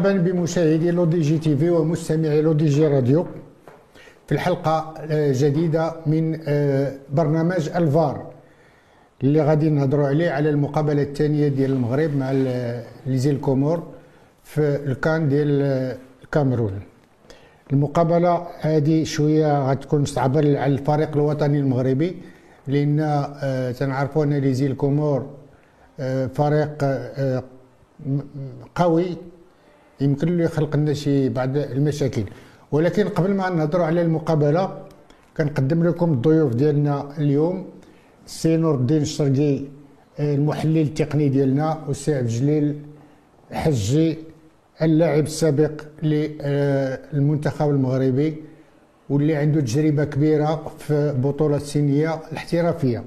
مرحبا بمشاهدي LODJ TV ومستمعي LODJ Radio في الحلقة آه، جديدة من آه، برنامج الفار اللي غادي نهضروا عليه على المقابلة الثانية ديال المغرب مع les îles Comores في الكان ديال آه، الكاميرون. المقابلة هذه شوية غتكون صعبة على الفريق الوطني المغربي لأن تنعرفوا أن les îles Comores فريق قوي يمكن له يخلق لنا شي بعض المشاكل. ولكن قبل ما نهضروا على المقابلة كنقدم لكم الضيوف ديالنا اليوم. السي نور الدين الشرقي المحلل التقني ديالنا والسي عبد الجليل حجي اللاعب السابق للمنتخب المغربي واللي عنده تجربة كبيرة في بطولة السنيه الاحترافية.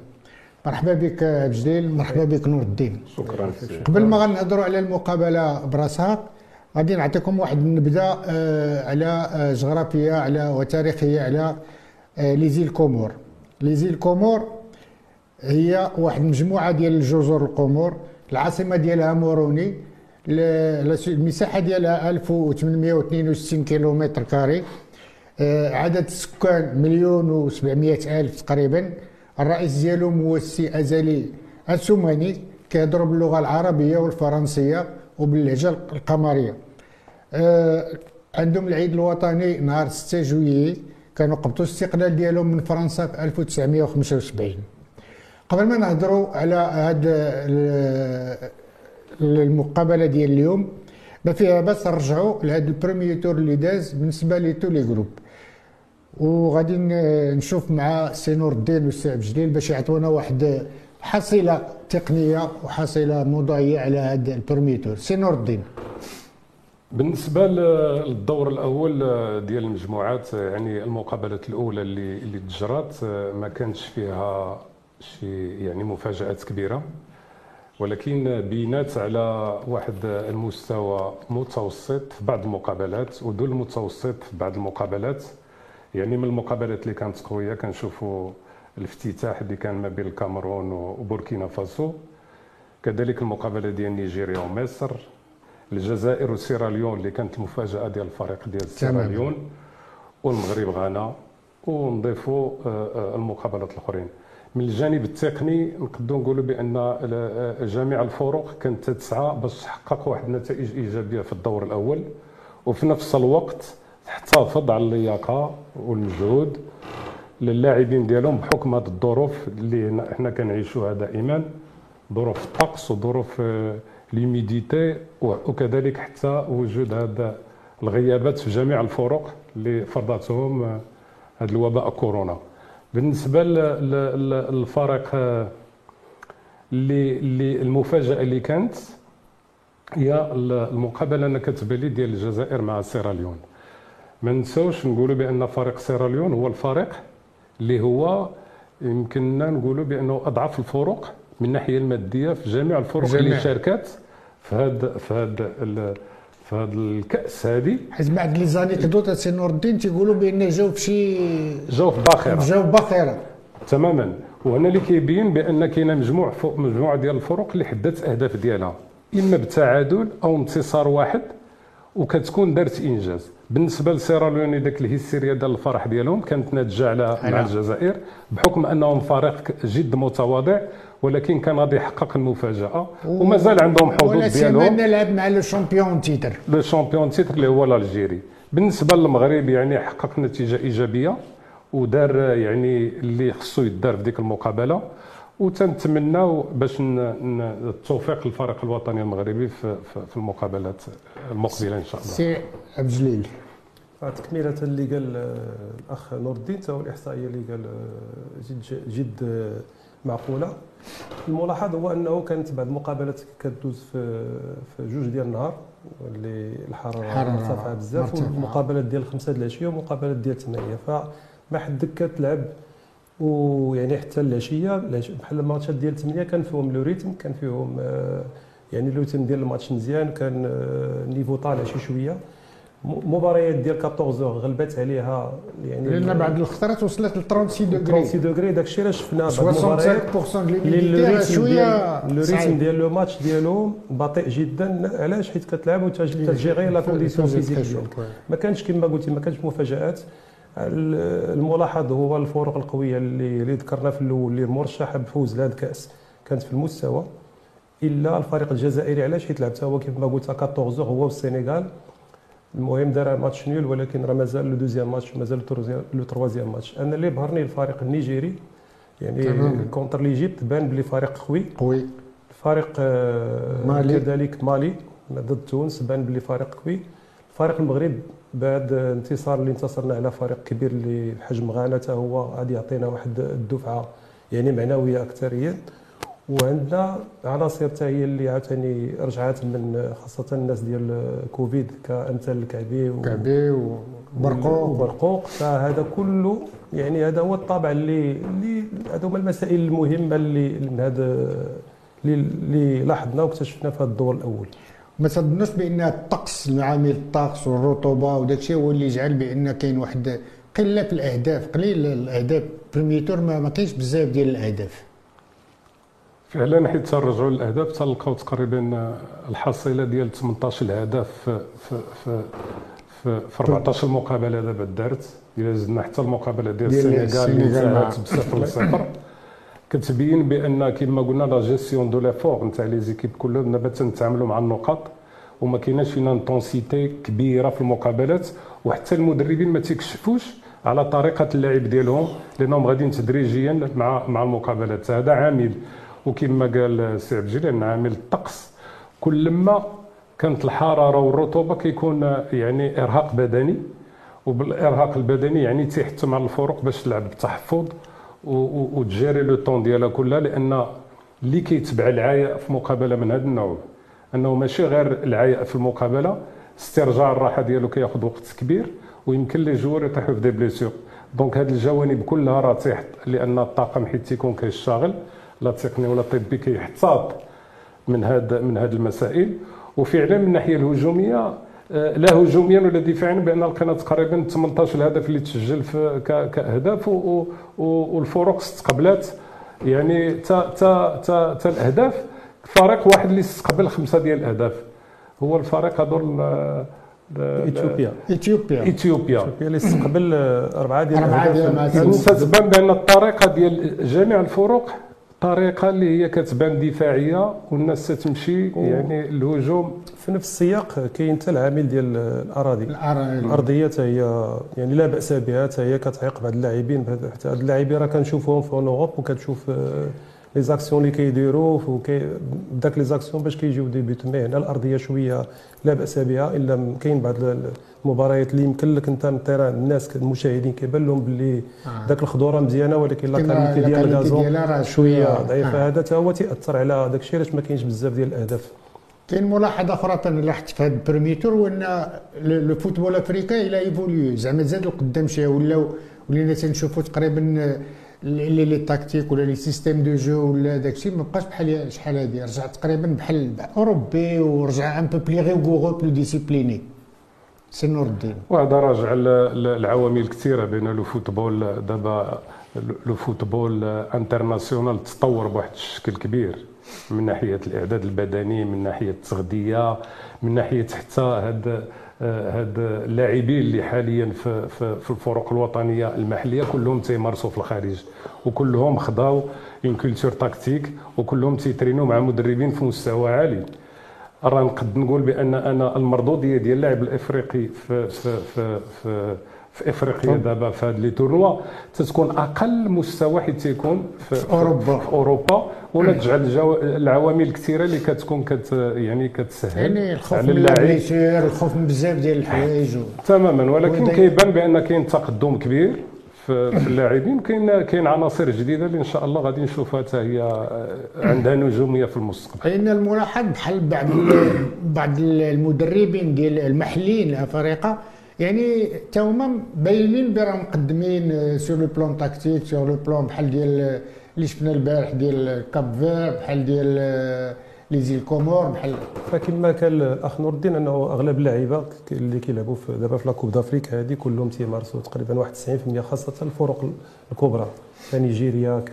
مرحبا بك عبد الجليل مرحبا بك نور الدين. شكرا. قبل ما غنهضروا على المقابلة براسها غادي نعطيكم واحد النبذة آه، على آه، جغرافية على وتاريخية على آه، les îles Comores. les îles Comores هي واحد المجموعه ديال الجزر القمور العاصمة ديالها موروني المساحة ديالها 1862 كيلومتر carré. عدد السكان مليون و700 ألف تقريبا. الرئيس ديالهم هو السي أزالي السوماني كيهضر باللغة العربية والفرنسية وباللهجة القمرية. عندهم العيد الوطني نهار 6 جويي. كانوا قبطوا الاستقلال ديالهم من فرنسا في 1975 قبل ما نهضروا على هذا المقابلة ديال اليوم ما فيها بس نرجعوا لهذا ال premier tour اللي داز بالنسبة ل tous les groupes. وغادي نشوف مع سي نور الدين والسي عبد الجليل باش يعطونا واحد حصيلة تقنية وحصيلة موضوعية على هذا ال premier tour سي نور الدين. بالنسبة للدور الأول ديال المجموعات يعني المقابلات الأولى اللي اللي تجرات ما كانش فيها شي يعني مفاجآت كبيرة. ولكن بينات على واحد المستوى متوسط في بعض المقابلات ودون المتوسط في بعض المقابلات. يعني من المقابلات اللي كانت قوية كنشوفوا الافتتاح اللي كان ما بين الكاميرون وبوركينا فاسو. كذلك المقابلة ديال نيجيريا ومصر. الجزائر وسيراليون اللي كانت المفاجأة ديال الفريق ديال سيراليون والمغرب غانا. ونضيفوا آه، آه، المقابلات الأخرين. من الجانب التقني نقدروا نقولوا بأن آه، جميع الفرق كانت تسعى باش تحقق واحد النتائج إيجابية في الدور الأول. وفي نفس الوقت تحتفظ على اللياقة والمجهود للاعبين ديالهم بحكم هذه الظروف اللي حنا كنعيشوها دائما. ظروف الطقس وظروف ليميديتي وكذلك حتى وجود هذا الغيابات في جميع الفرق اللي فرضتهم هذا الوباء كورونا. بالنسبة للفرق اللي اللي المفاجأة اللي كانت هي المقابلة أنا كتبان لي ديال الجزائر مع سيراليون ما نساوش نقولوا بأن فريق سيراليون هو الفريق اللي هو يمكننا نقولوا بأنه أضعف الفرق من الناحية المادية في جميع الفرق جميع. اللي شاركت. في هذا في هذا في هذا الكأس هذه حيت بعد les anecdotes سي نور الدين تيقولوا بأن جاو شي جاو في باخرة. جاو باخرة. تماما. وهنا اللي كيبين بأن كاينة مجموع مجموعة ديال الفرق اللي حددت أهداف ديالها. إما بالتعادل أو انتصار واحد وكتكون دارت إنجاز. بالنسبة لسيراليوني ذاك الهيستيريا ديال الفرح ديالهم كانت ناتجة على مع الجزائر بحكم أنهم فريق جد متواضع ولكن كان غادي يحقق المفاجأة. ومازال عندهم حظوظ ديالهم. ولا لعب مع le champion titre. le champion titre اللي هو l'Algérie بالنسبة للمغرب يعني حقق نتيجة إيجابية ودار يعني اللي خصو يدار في ديك المقابلة. وتنتمناو باش التوفيق للفريق الوطني المغربي في, في المقابلات المقبلة إن شاء الله. سي عبد الجليل. تكمله اللي قال الأخ نور الدين تا الإحصائية اللي قال جد جد معقولة. الملاحظ هو أنه كانت بعض المقابلات كدوز في في جوج ديال النهار اللي الحرارة مرتفعة بزاف والمقابلات ديال خمسة د العشيه ومقابلات ديال ثمانية فما حدك كتلعب ويعني حتى العشيه بحال الماتشات ديال 8 كان فيهم لو ريتم كان فيهم آه، يعني لو ريتم ديال الماتش مزيان كان النيفو آه، طالع شي شوية. مباريات ديال 14 غلبت عليها يعني لأن بعض الخطرات وصلت ل 36 degrés 36 degrés داك الشيء اللي شفنا بعض المباريات 65% اللي شوية le rythme ديال le match ديالهم بطيء جدا. علاش؟ حيت كتلعب وتجيري la condition physique ما كانش كما قلتي ما كانش مفاجآت. الملاحظ هو الفروق القوية اللي اللي ذكرنا في الأول اللي مرشحه بفوز لهذا الكأس. كانت في المستوى إلا الفريق الجزائري علاش؟ حيت لعب هو كما قلت 14 هو والسنغال المهم دار match nul ولكن راه مازال le deuxième match مازال le troisième match. أنا اللي بهرني الفريق النيجيري يعني contre l'Egypte بان بلي فريق قوي. قوي. فريق آه، مالي. كذلك مالي ضد تونس بان بلي فريق قوي. فريق المغرب بعد انتصار اللي انتصرنا على فريق كبير اللي بحجم غانا هو غادي يعطينا واحد الدفعة يعني معنوية اكثريا وعندنا عناصر حتى هي اللي عاوتاني رجعات من خاصة الناس ديال كوفيد كأمثال الكعبي و... كعبي وبرقوق. وبرقوق. فهذا كله يعني هذا هو الطابع اللي اللي هذو هما المسائل المهمة اللي من هذا اللي لاحظنا واكتشفنا في هذا الدور الأول. ما تظنوش بأن الطقس عامل الطقس والرطوبة وداك الشيء هو اللي جعل بأن كاين واحد قلة في الأهداف قليل الأهداف. premier tour ما, ما كاينش بزاف ديال الأهداف. فعلا حيت ترجعوا للأهداف تلقاو تقريبا الحصيلة ديال 18 هدف في في في في, في 14 مقابله دابا دارت. إلا زدنا حتى المقابلة ديال السنغال اللي انتهت بصفر لصفر. كتبين بأن كما قلنا la gestion de l'effort نتاع les équipes كلهم دابا تنتعاملوا مع النقاط وما كايناش فينا intensité كبيرة في المقابلات وحتى المدربين ما تيكشفوش على طريقة اللعب ديالهم لأنهم غاديين تدريجيا مع مع المقابلات. هذا عامل. وكما قال سي عبد الجليل عامل الطقس. كلما كانت الحرارة والرطوبة كيكون يعني إرهاق بدني وبالإرهاق البدني يعني تيحتم على الفرق باش تلعب بتحفظ وتجاري le temps ديالها كلها لأن اللي كيتبع العياء في مقابلة من هذا النوع. أنه ماشي غير العياء في المقابلة استرجاع الراحة ديالو كياخذ وقت كبير ويمكن les joueurs يطيحوا في des blessures دونك هذه الجوانب كلها راه تيحت لأن الطاقم حيت تيكون كيشتغل لا تقني ولا طبي كيحتاط من هذا من هذه المسائل. وفعلا من الناحية الهجومية لا هجوميا ولا دفاعيا بأن لقينا تقريبا 18 هدف اللي تسجل كأهداف والفروق استقبلات يعني تا تا تا, تا الأهداف فريق واحد اللي استقبل خمسة ديال الأهداف. هو الفريق هذول إثيوبيا. إثيوبيا. إثيوبيا. اللي استقبل أربعة ديال الأهداف. تتبان بأن الطريقة ديال جميع الفروق طريقة اللي هي كتبان دفاعية والناس تمشي يعني الهجوم. في نفس السياق كاين حتى العامل ديال الأراضي. الأرضية هي يعني لا بأس بها حتى هي كتعيق بعض اللاعبين. حتى هاد اللاعبين راه كنشوفوهم في أوروب وكتشوف لي زاكسيون اللي كيديروا داك les actions باش كيجيو des buts mais هنا الارضيه شوية لا باس بها الا كاين بعض المباريات اللي يمكن لك انت من ال terrain الناس المشاهدين كيبان لهم باللي آه. ذاك الخضوره مزيانه ولكن la qualité ديال ال gazon شوية ضعيفه هذا حتى هو تاثر على داك الشيء علاش ما كاينش بزاف ديال الاهداف كاين ملاحظه أخرى تنلاحظت في هذا ال premier tour هو ان le football africain il a évolué زعما زاد لقدام شوية ولاو ولينا تنشوفوا تقريبا les les tactiques ولا les systèmes de jeu ولا داك الشيء ما بقاش بحال شحال هادي. رجع تقريبا بحال أوروبي ورجع un peu plus rigoureux plus discipliné سي نور الدين وهذا راجع للعوامل كثيره بين le football دابا le football international تطور بواحد الشكل كبير. من ناحية الإعداد البدني من ناحية التغذية من ناحية حتى هاد هاد اللاعبين اللي حاليا في, في, في الفرق الوطنية المحلية كلهم تيمارسوا في الخارج. وكلهم خداو une culture tactique وكلهم تيترينوا مع مدربين في مستوى عالي. راه نقد نقول بأن أنا المردوديه ديال اللاعب الإفريقي في في في, في في إفريقيا دابا في هاد les tournois. تتكون أقل مستوى حيت تيكون في, في أوروبا. في أوروبا. ونتجعل الجو... العوامل الكثيرة اللي كتكون كت يعني كتسهل يعني الخوف على اللاعب. الخوف من بزاف ديال الحوايج. تماما ولكن كيبان بأن كاين تقدم كبير في, في اللاعبين. كاين كاين عناصر جديدة اللي إن شاء الله غادي نشوفها حتى هي آه، عندها نجومية في المستقبل. لأن الملاحظ؟ بحال بعض بعض المدربين ديال المحليين الافارقه يعني تا هما باينين براهم مقدمين sur le plan tactique sur le plan بحال ديال اللي شفنا البارح ديال Cap-Vert بحال ديال les Îles Comores بحال فكما قال الأخ نور الدين أنه أغلب اللعيبه اللي كيلعبوا دابا في la coupe d'Afrique هذه كلهم تيمارسوا تقريبا واحد 90% خاصة الفرق الكبرى. كنيجيريا ك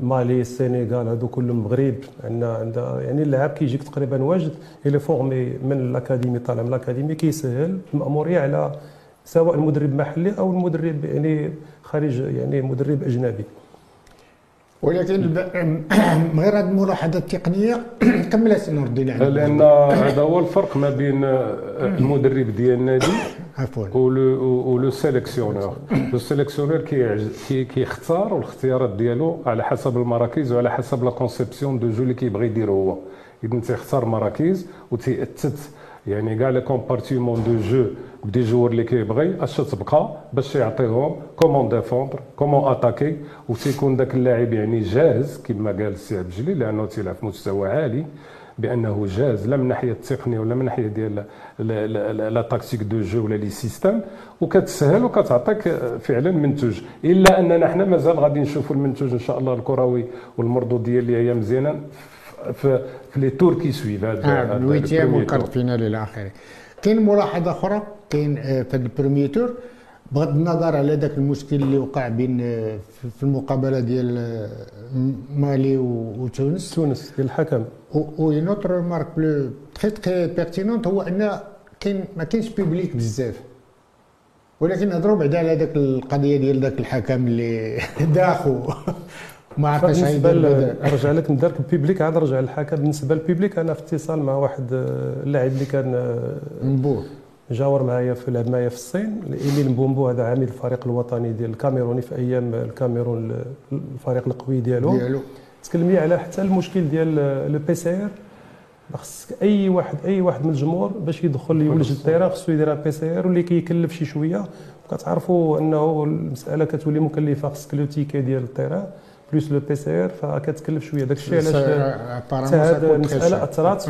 مالي السنغال هادو كلهم المغرب عندنا عندنا يعني اللاعب كيجيك تقريبا واجد. il est formé من الاكاديمي طالع من الاكاديمي كيسهل المأمورية على سواء المدرب محلي أو المدرب يعني خارج يعني مدرب أجنبي. ولكن غير هذه الملاحظة التقنية كمل نور الدين لأن هذا هو الفرق ما بين المدرب ديال النادي عفوا. و le sélectionneur. le sélectionneur كي كيختار والاختيارات ديالو على حسب المراكز وعلى حسب la conception de jeu اللي كيبغي يدير هو. اذا تيختار مراكز وتيأثث يعني كاع les compartiments de jeu ب des joueurs اللي كيبغي اش تبقى باش يعطيهم comment défendre comment attaquer وتيكون ذاك اللاعب يعني جاهز كما قال السي عبد الجليل لأنه تيلعب في مستوى عالي بأنه جاهز لا من ناحية التقنية ولا من ناحية ديال la tactique de jeu ولا les systèmes وكتسهل وكتعطيك فعلا منتوج. إلا أننا حنا مازال غادي نشوفوا المنتوج إن شاء الله الكروي والمردوديه اللي هي مزيانه في في les tours qui suivent هذا ال huitième و ال quart finale إلى اخره كاين ملاحظه أخرى كاين في ال premier tour بغض النظر على ذاك المشكل اللي وقع بين في المقابله ديال مالي وتونس تونس ديال الحكم و une autre remarque plus très très pertinente هو ان كاين ما كاينش public بزاف ولكن نهضروا بعدا على ذاك القضية ديال ذاك الحكم اللي داخو ما عرفش بالنسبة نرجع لك ندير ال public عاد نرجع للحكم بالنسبة لل public أنا في اتصال مع واحد اللاعب اللي كان مبوه. جاور معايا في لعب معايا في الصين. إيميل مبومبو هذا عامل الفريق الوطني ديال الكاميروني في أيام الكاميرون الفريق القوي ديالو. ديالو. تكلم لي على حتى المشكل ديال le PCR خص أي واحد أي واحد من الجمهور باش يدخل يولج الطياره خصو يدير PCR واللي كيكلف شي شوية. كتعرفوا أنه المسألة كتولي مكلفة خصك le ticket ديال الطياره plus le PCR فكتكلف شوية. داك الشيء علاش هذه المسألة اثرات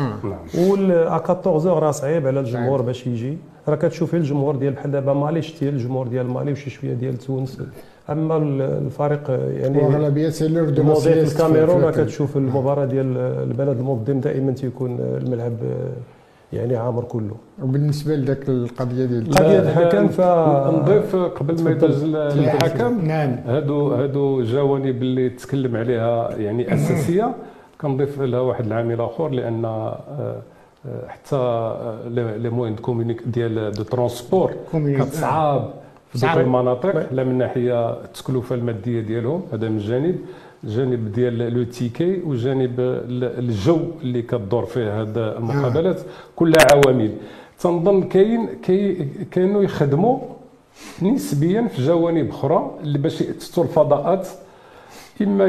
وال 14 راه صعيب على الجمهور باش يجي. راه كتشوفي الجمهور ديال بحال دابا مالي شتي الجمهور ديال مالي وشي شوية ديال تونس. أما الفريق يعني واغلبيه سي لور دو الكاميرون راه كتشوف المباراة ديال البلد المنظم دائما تيكون الملعب يعني عامر كله. وبالنسبة لذاك القضية ديال القضية الحكم ف نضيف قبل ما يدوز الحكم. نعم. هادو هادو جوانب اللي تكلم عليها يعني أساسية. كنضيف لها واحد العامل آخر لأن آه، آه، حتى les moyens ديال de transport كتصعاب في دوك المناطق. لا من ناحية التكلفه المادية ديالهم هذا من جانب جانب ديال le ticket وجانب الجو اللي كدور فيه هاد المقابلات كلها عوامل. تنظن كاين كي كانوا يخدموا نسبيا في جوانب أخرى اللي باش يأسسوا الفضاءات. إما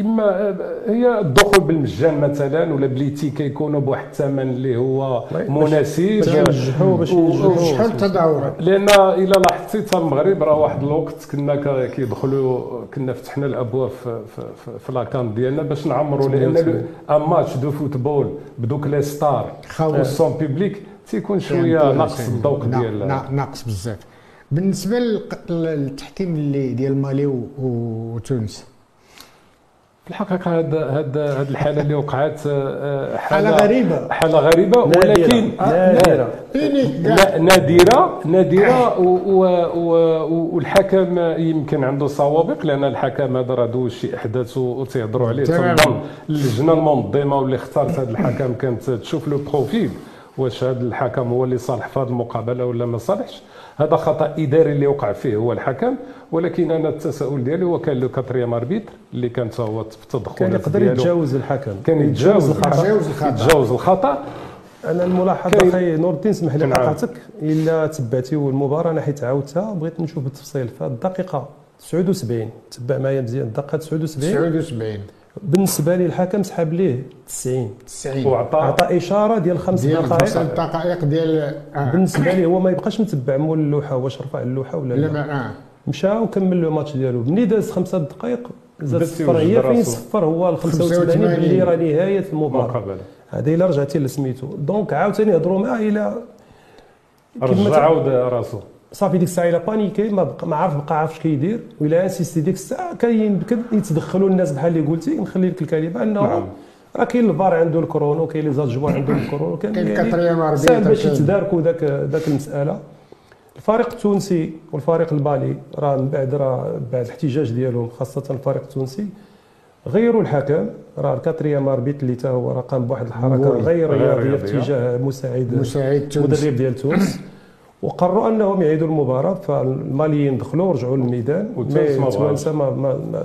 إما هي الدخول بالمجان مثلا ولا بليتي كيكونوا بواحد الثمن اللي هو مناسب. باش ينجحوا باش ينجحوا. شحال التداول لأن الا لاحظتي حتى المغرب راه واحد الوقت كنا كيدخلوا كنا فتحنا الأبواب في, في, في, la CAN ديالنا باش نعمروا لأن un match de football بدوك les stars و sans public تيكون شوية ناقص الذوق ديال ناقص بزاف. بالنسبة للتحكيم اللي ديال مالي وتونس الحقيقة هاد هاد هاد الحالة اللي وقعت آه، حاله, حالة غريبة. حالة غريبة. ولكن نادرة. نادرة. نادرة. والحكم يمكن عنده سوابق لأن الحكم هذا راه دوز شي أحداث وتيهضروا عليه. تنظن اللجنة المنظمة واللي اختارت هذا الحكم كانت تشوف le profil. واش هذا الحكم هو اللي صالح في هذه المقابلة ولا ما صالحش؟ هذا خطأ إداري اللي وقع فيه هو الحكم ولكن أنا التساؤل ديالي هو كان le quatrième arbitre اللي كان هو في التدخل كان يقدر يتجاوز الحكم. كان يتجاوز الخطأ. يتجاوز الخطأ. أنا الملاحظة أخي نور الدين اسمح لي قطعتك. إلا تبعتي المباراة أنا حيت عاودتها بغيت نشوف بالتفصيل فالدقيقه 79 تبع معايا مزيان. الدقيقه 79 79 بالنسبة لي الحكم سحب ليه 90 90 وعطى عطى إشارة ديال خمس دقائق. خمس دقائق ديال آه. بالنسبة لي هو ما يبقاش متبع مول اللوحة واش رفع اللوحة ولا لا, لا. آه. مشى وكمل له الماتش ديالو. مني داز خمسة دقائق زاد صفر. هي فين صفر؟ هو ال 85 باللي راه نهاية المباراة. هذا إلا رجعتي لسميتو. donc عاوتاني هضروا معاه إلى رجع عاود راسو. صافي ديك الساعة إلا paniqué ما بقى ما عارف بقى عارف اش كيدير ولا insisté ديك الساعة كان يمكن يتدخلوا الناس بحال اللي قلتي نخلي لك الكلمة أنه نعم. راه كاين الفار عنده ال chrono كاين les adjoints عندهم ال chrono كاين يعني ساهل باش كاين. يتداركوا ذاك ذاك المسألة الفريق التونسي والفريق المالي راه من بعد راه بعد الاحتجاج ديالهم خاصة الفريق التونسي غيروا الحكم راه ال quatrième arbitre اللي تا هو راه قام بواحد الحركه. غير رياضية. في اتجاه مساعد مساعد المدرب ديال تونس وقرروا أنهم يعيدوا المباراة فالماليين دخلوا ورجعوا للميدان. والتونس ما ما, ما, ما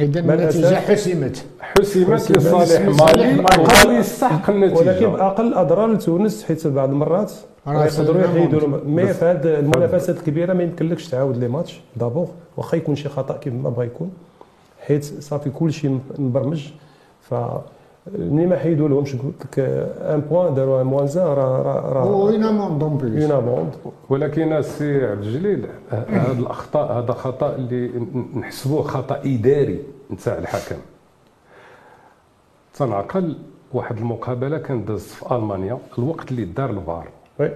اذا ما النتيجه حسمت. حسمت لصالح مالي. ومالي يستحق ولكن النتيجة. باقل أضرار لتونس حيت بعض المرات يقدروا يحيدوا. مي في هذه المنافسات الكبيرة ما يمكنلكش تعاود لي ماتش دابور. واخا يكون شي خطأ كيف ما بغى يكون حيت صافي كل شيء مبرمج. ف ملي ما حيدوا لهمش قلت لك ان بوان داروا ان موان زان راه راه راه. وين موندون بلوس اون اموند ولكن السي عبد الجليل هذه الأخطاء هذا خطا اللي نحسبوه خطأ إداري نتاع الحكم. تنعقل واحد المقابلة كانت دازت في ألمانيا الوقت اللي دار الفار. وي.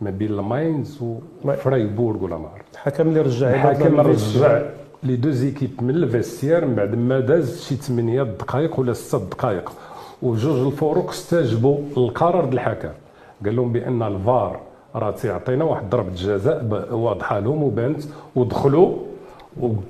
ما بين الماينز. وفرايبورغ ولا ما عرفت الحكم اللي رجع الحكم الفيستير. رجع. لي دو زيكيب من الفيستير من بعد ما داز شي 8 دقائق ولا 6 دقائق وجوج الفروق استجابوا للقرار ديال الحكم قال لهم بأن الفار راه تيعطينا واحد ضربة جزاء واضحة لهم وبانت ودخلوا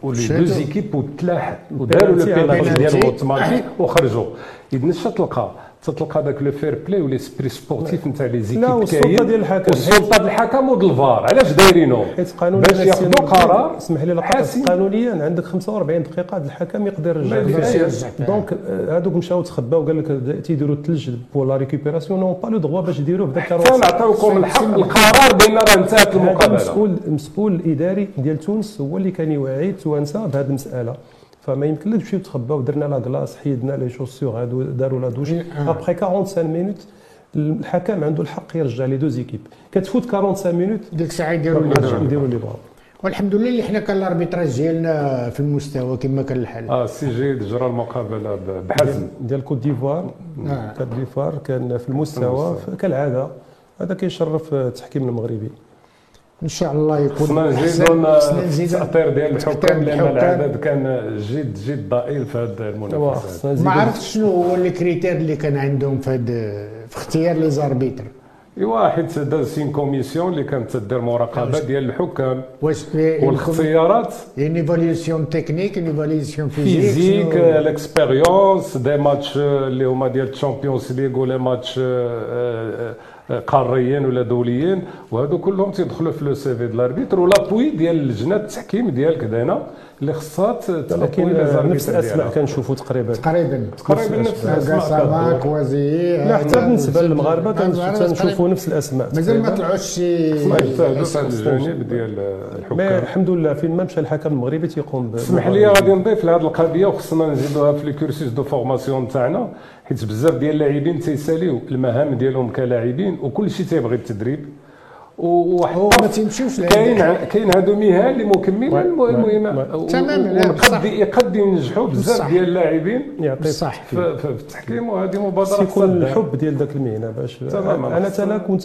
ولي شاتو. deux équipes وتلاح وداروا le penalty. ديالهم اوتوماتيك وخرجوا اذا اش تلقى تتلقى داك le fair-play و l'esprit sportif نتاع les équipes لا، والسلطة كاين. ديال الحكم. والسلطه ديال الحكم وديال الفار. علاش دايرينو؟ حيت قانونيا باش ياخذوا قرار اسمح لي لقطه. قانونيا. عندك 45 دقيقة الحكم يقدر يرجع. donc آه، هادوك مشاو تخباو قال لك تيديروا الثلج pour la récupération n'ont pas le droit باش يديروه في ذاك حتى نعطيوكم الحق القرار بأن راه انتهت المقابلة. المسؤول المسؤول الاداري ديال تونس هو اللي كان يوعي التوانسه بهذه المسألة. فما يمكنلكش تمشيو تخباو. درنا la glace حيدنا les chaussures هادو داروا la douche. après 45 minutes الحكم عنده الحق يرجع les deux équipes كتفوت 45 minutes ديك الساعة يديروا اللي بغاو. يديروا اللي بغاو والحمد لله اللي حنا كان ال arbitrage ديالنا في المستوى كما كان الحال. آه سي جيد جرى المقابلة بحزم. ديال Côte d'Ivoire. آه. Côte d'Ivoire كان في المستوى المستوى. كالعادة. هذا كيشرف التحكيم المغربي. إن شاء الله يكون خصنا نزيدوا التأطير ديال الحكام لأن. العدد كان جد جد ضئيل في هذه خصنا ما عرفتش شنو هو ال critère اللي كان عندهم في في اختيار les arbitres. أيوا حيت داز une commission اللي كانت تدير مراقبة ديال الحكام واش والاختيارات؟ évaluation technique une évaluation physique, physique شنو- ال expérience des matchs اللي هما ديال ال Champions League ولا ماتش آه، آه، قاريين ولا دوليين وهادو كلهم تيدخلوا في لو سي في ديال الاربيتر ولابوي ديال لجنه التحكيم ديالك هنا اللي خصها ت- تابوي لكن نفس الأسماء. كنشوفوا تقريبا. تقريبا تقريبا نفس الأسماء. كوازي لا حتى بالنسبة للمغاربة تنشوفوا نفس الأسماء. مازال ما. طلعوش شي الجانب ديال مي الحكام الحمد لله فين ما مشى الحكم المغربي تيقوم اسمح لي غادي نضيف لهذه القضية وخصنا نزيدوها في الكورسيس دو فورماسيون تاعنا حيت بزاف ديال اللاعبين تيساليو المهام ديالهم كلاعبين وكل شيء تيبغي التدريب. وواحد هو ما تيمشيوش كاين كاين هادو مهن اللي مكملين المهمه تماماً، بصح. يقد ينجحوا بزاف. ديال اللاعبين يعطيك بصح في, التحكيم وهذه مبادرة يكون. الحب ديال ذاك المهنة باش تماماً. أنا تالا كنت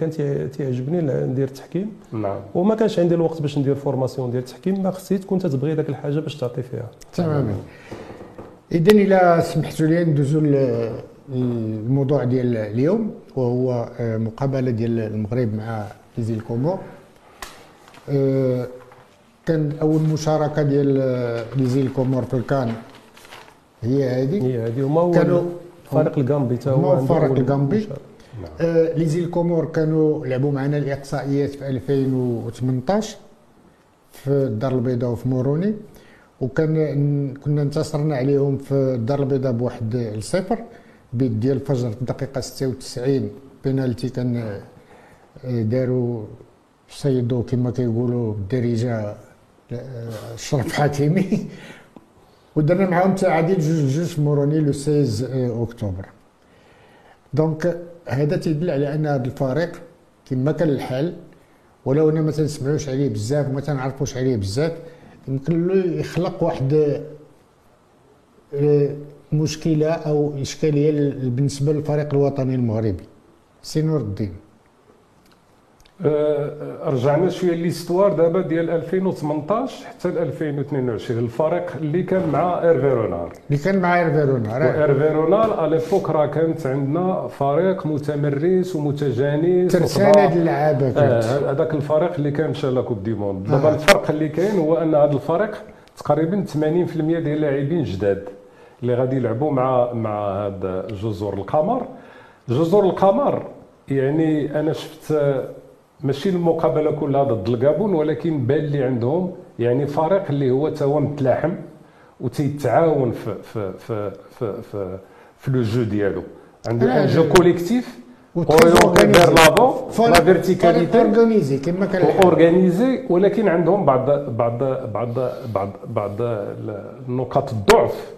كان تي- تيعجبني ندير التحكيم نعم وما كانش عندي الوقت باش ندير formation ديال التحكيم ما خصني تكون تتبغي ذاك الحاجة باش تعطي فيها تماما اذا إلى سمحتوا لي ندوزوا ل- الموضوع ديال اليوم وهو آه، مقابلة ديال المغرب مع les îles Comores آه، كان أول مشاركة ديال آه، les îles Comores في الكان هي هذه. هي هذه. هما هو كانوا- فريق الغامبي؟ تا هو فريق. آه، les îles Comores كانوا لعبوا معنا الإقصائيات في 2018 في الدار البيضاء وفي موروني وكان كنا انتصرنا عليهم في الدار البيضاء بواحد الصفر. بيد ديال الفجر في الدقيقه 96 بينالتي كان آه، داروا صيدوا كما كيقولوا بالدارجة آه، اشرف حكيمي ودرنا معاهم تعادل جوج جوج موروني le 16 آه، أكتوبر. donc هذا تيدل على أن هذا الفريق كما كان الحال ولو أنا ما تنسمعوش عليه بزاف وما تنعرفوش عليه بزاف يمكن له يخلق واحد آه، مشكلة أو إشكالية بالنسبة للفريق الوطني المغربي. سي نور الدين. آه، رجعنا شوية ليستوار دابا ديال 2018 حتى ل 2022 الفريق اللي كان مع ايرفيرونال اللي كان مع ايرفيرونال وايرفيرونال على فوق راه كانت عندنا فريق متمرس ومتجانس ترسانة اللعابة آه هذاك الفريق اللي كان مشى la Coupe du monde دابا آه. الفرق اللي كاين هو أن هذا الفريق تقريبا 80% ديال اللاعبين جداد. اللي غادي يلعبوا مع مع هاد جزر القمر. جزر القمر يعني أنا شفت ماشي المقابلة كلها ضد الكابون ولكن بان لي عندهم يعني فريق اللي هو توا متلاحم وتيتعاون في في في في في, في لو جو ديالو. عنده ان جو كوليكتيف وغير لافون لا فيرتيكاليتي اورغانيزي كما كان اورغانيزي ولكن عندهم بعض بعض بعض بعض بعض نقاط الضعف.